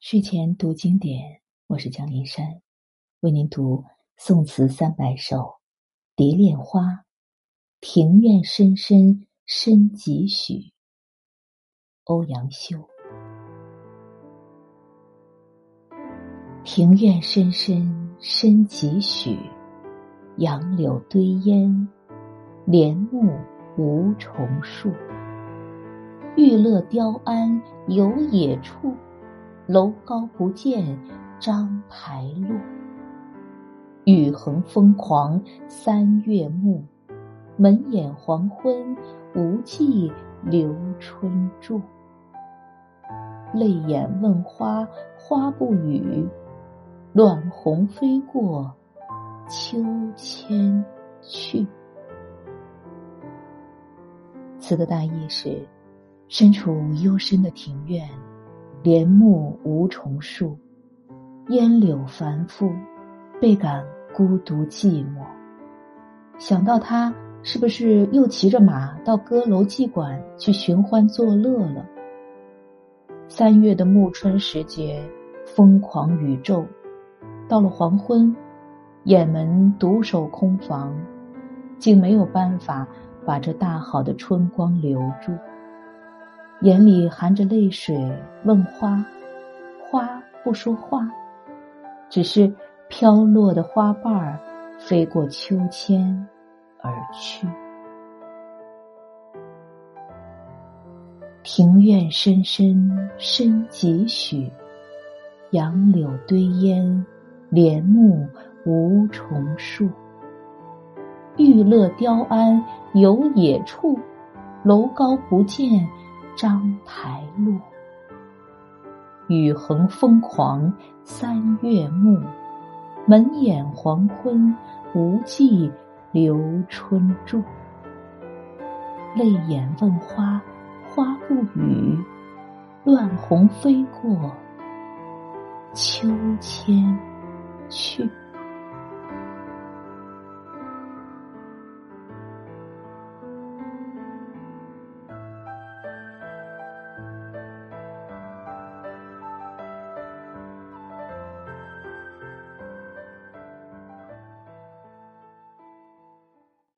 睡前读经典，我是江林山，为您读宋词三百首《蝶恋花》。庭院深深深几许？欧阳修。庭院深深深几许？杨柳堆烟，帘幕无重数。玉勒雕鞍游野处，楼高不见章台路。雨横风狂三月暮。门掩黄昏，无计留春住。泪眼问花，花不语。乱红飞过，秋千去。词的大意是：身处幽深的庭院，帘幕无重数，烟柳繁复，倍感孤独寂寞。想到他。是不是又骑着马到歌楼妓馆去寻欢作乐了？三月的暮春时节，疯狂宇宙，到了黄昏，雁门独守空房，竟没有办法把这大好的春光留住。眼里含着泪水，问花，花不说话，只是飘落的花瓣儿飞过秋千。而去，庭院深深深几许？杨柳堆烟，帘幕无重数。玉勒雕鞍有野处，楼高不见章台路。雨横风狂三月暮，门掩黄昏无计。留春住，泪眼问花，花不语。乱红飞过，秋千去。